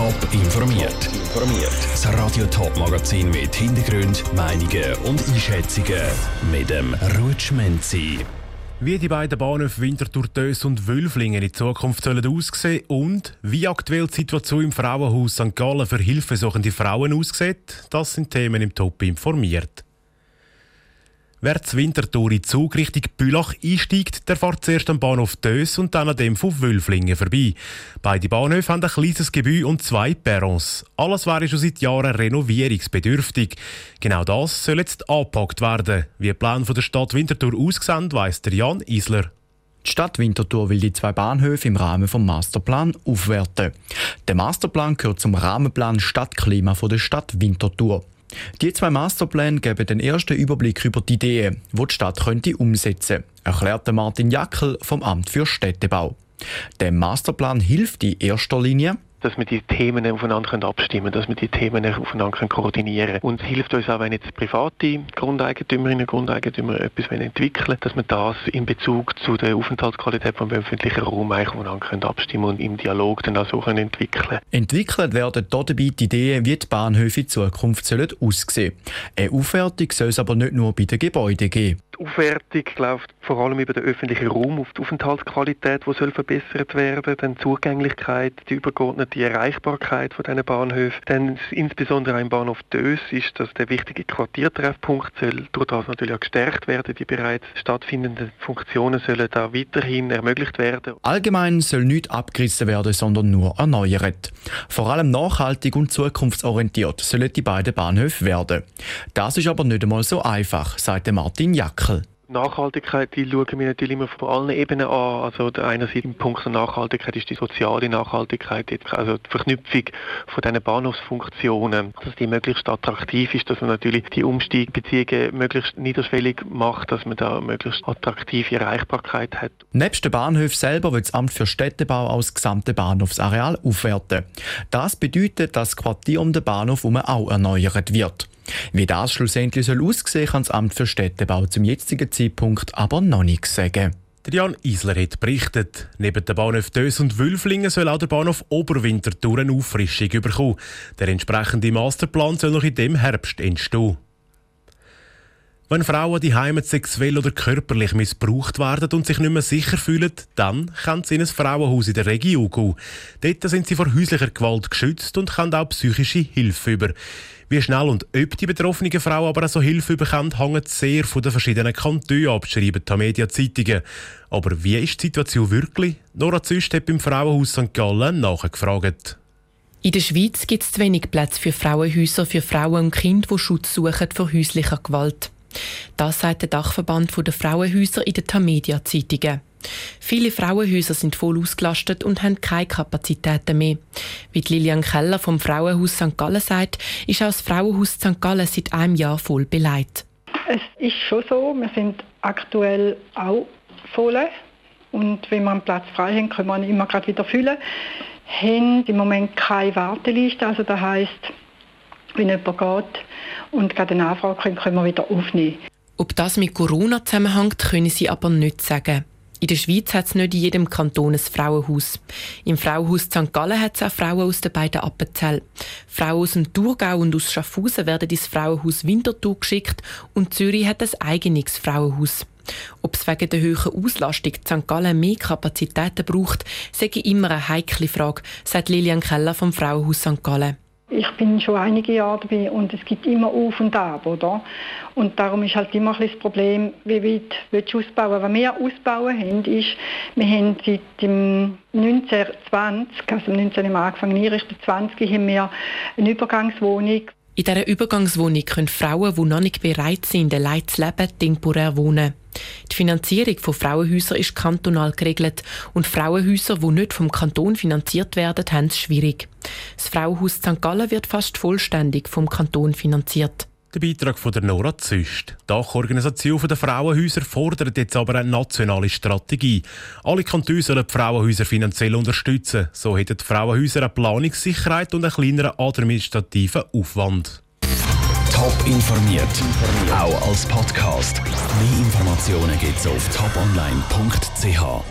Top informiert. Informiert. Das Radio Top Magazin mit Hintergrund, Meinungen und Einschätzungen mit dem Rutschmenzi. Wie die beiden Bahnhöfe Winterthur Dös und Wülflingen in Zukunft sollen aussehen und wie aktuell die Situation im Frauenhaus St. Gallen für hilfesuchende Frauen aussieht, das sind Themen im Top informiert. Wer zur Winterthur in Zug Richtung Bülach einsteigt, der fährt zuerst am Bahnhof Dös und dann an dem von Wülflingen vorbei. Beide Bahnhöfe haben ein kleines Gebäude und zwei Perrons. Alles wäre schon seit Jahren renovierungsbedürftig. Genau das soll jetzt angepackt werden. Wie die Pläne der Stadt Winterthur aussehen, weiss der Jan Isler. Die Stadt Winterthur will die zwei Bahnhöfe im Rahmen des Masterplan aufwerten. Der Masterplan gehört zum Rahmenplan Stadtklima der Stadt Winterthur. Die zwei Masterpläne geben den ersten Überblick über die Ideen, die die Stadt könnte umsetzen könnte, erklärte Martin Jackel vom Amt für Städtebau. Der Masterplan hilft in erster Linie, dass wir die Themen aufeinander abstimmen können, dass wir die Themen aufeinander koordinieren können. Und es hilft uns auch, wenn jetzt private Grundeigentümerinnen und Grundeigentümer etwas entwickeln wollen, dass wir das in Bezug zu der Aufenthaltsqualität vom öffentlichen Raum eigentlich aufeinander abstimmen und im Dialog dann auch so können entwickeln Entwickelt werden dabei die Ideen, wie die Bahnhöfe in Zukunft aussehen sollen. Eine Aufwertung soll es aber nicht nur bei den Gebäuden geben. Aufwertung läuft vor allem über den öffentlichen Raum auf die Aufenthaltsqualität, die soll verbessert werden, dann die Zugänglichkeit, die übergeordnete Erreichbarkeit von diesen Bahnhöfen, dann insbesondere im Bahnhof Dös ist das der wichtige Quartiertreffpunkt, soll durch das natürlich auch gestärkt werden. Die bereits stattfindenden Funktionen sollen da weiterhin ermöglicht werden. Allgemein soll nichts abgerissen werden, sondern nur erneuert. Vor allem nachhaltig und zukunftsorientiert sollen die beiden Bahnhöfe werden. Das ist aber nicht einmal so einfach, sagte Martin Jackel. Nachhaltigkeit, die schauen wir natürlich immer von allen Ebenen an. Also einerseits im Punkt der Nachhaltigkeit ist die soziale Nachhaltigkeit, also die Verknüpfung von diesen Bahnhofsfunktionen, dass die möglichst attraktiv ist, dass man natürlich die Umsteigbeziehungen möglichst niederschwellig macht, dass man da möglichst attraktive Erreichbarkeit hat. Nebst dem Bahnhof selber wird das Amt für Städtebau auch das gesamte Bahnhofsareal aufwerten. Das bedeutet, dass das Quartier um den Bahnhof herum auch erneuert wird. Wie das schlussendlich soll aussehen kann das Amt für Städtebau zum jetzigen Zeitpunkt aber noch nicht sagen. Jan Isler hat berichtet, neben der Bahnhof Dös und Wülflingen soll auch der Bahnhof Oberwinterthur eine Auffrischung bekommen. Der entsprechende Masterplan soll noch in dem Herbst entstehen. Wenn Frauen die Heimat sexuell oder körperlich missbraucht werden und sich nicht mehr sicher fühlen, dann können sie in ein Frauenhaus in der Region gehen. Dort sind sie vor häuslicher Gewalt geschützt und können auch psychische Hilfe über. Wie schnell und ob die betroffenen Frauen aber auch so Hilfe bekommen, hängt sehr von den verschiedenen Kantonen ab, schreiben die Media-Zeitungen. Aber wie ist die Situation wirklich? Nora Züst hat beim Frauenhaus St. Gallen nachgefragt. In der Schweiz gibt es zu wenig Platz für Frauenhäuser für Frauen und Kinder, die Schutz suchen vor häuslicher Gewalt. Das sagt der Dachverband der Frauenhäuser in den Tamedia-Zeitungen. Viele Frauenhäuser sind voll ausgelastet und haben keine Kapazitäten mehr. Wie Lilian Keller vom Frauenhaus St. Gallen sagt, ist auch das Frauenhaus St. Gallen seit einem Jahr voll beleidigt. Es ist schon so, wir sind aktuell auch voll. Und wenn wir einen Platz frei haben, können wir ihn immer gerade wieder füllen. Wir haben im Moment keine Warteliste, also das heisst, wenn jemand geht und gerade eine Anfrage kommt, können wir wieder aufnehmen. Ob das mit Corona zusammenhängt, können sie aber nicht sagen. In der Schweiz hat es nicht in jedem Kanton ein Frauenhaus. Im Frauenhaus St. Gallen hat es auch Frauen aus den beiden Appenzell. Frauen aus dem Thurgau und aus Schaffhausen werden ins Frauenhaus Winterthur geschickt und Zürich hat ein eigenes Frauenhaus. Ob es wegen der hohen Auslastung St. Gallen mehr Kapazitäten braucht, sage immer eine heikle Frage, sagt Lilian Keller vom Frauenhaus St. Gallen ich bin schon einige Jahre dabei und es gibt immer Auf und Ab, oder? Und darum ist halt immer ein das Problem, wie weit willst du ausbauen? Was wir ausbauen haben, ist, wir haben seit dem 1920, also 19 angefangen, Richtung 20, haben wir eine Übergangswohnung. In dieser Übergangswohnung können Frauen, die noch nicht bereit sind, allein zu leben, temporär wohnen. Die Finanzierung von Frauenhäusern ist kantonal geregelt und Frauenhäuser, die nicht vom Kanton finanziert werden, haben es schwierig. Das Frauenhaus St. Gallen wird fast vollständig vom Kanton finanziert. Der Beitrag von der Nora Züst. Die Dachorganisation der Frauenhäuser fordert jetzt aber eine nationale Strategie. Alle Kantone sollen die Frauenhäuser finanziell unterstützen. So hätten die Frauenhäuser eine Planungssicherheit und einen kleineren administrativen Aufwand. Top informiert, auch als Podcast. Mehr Informationen gibt es auf toponline.ch.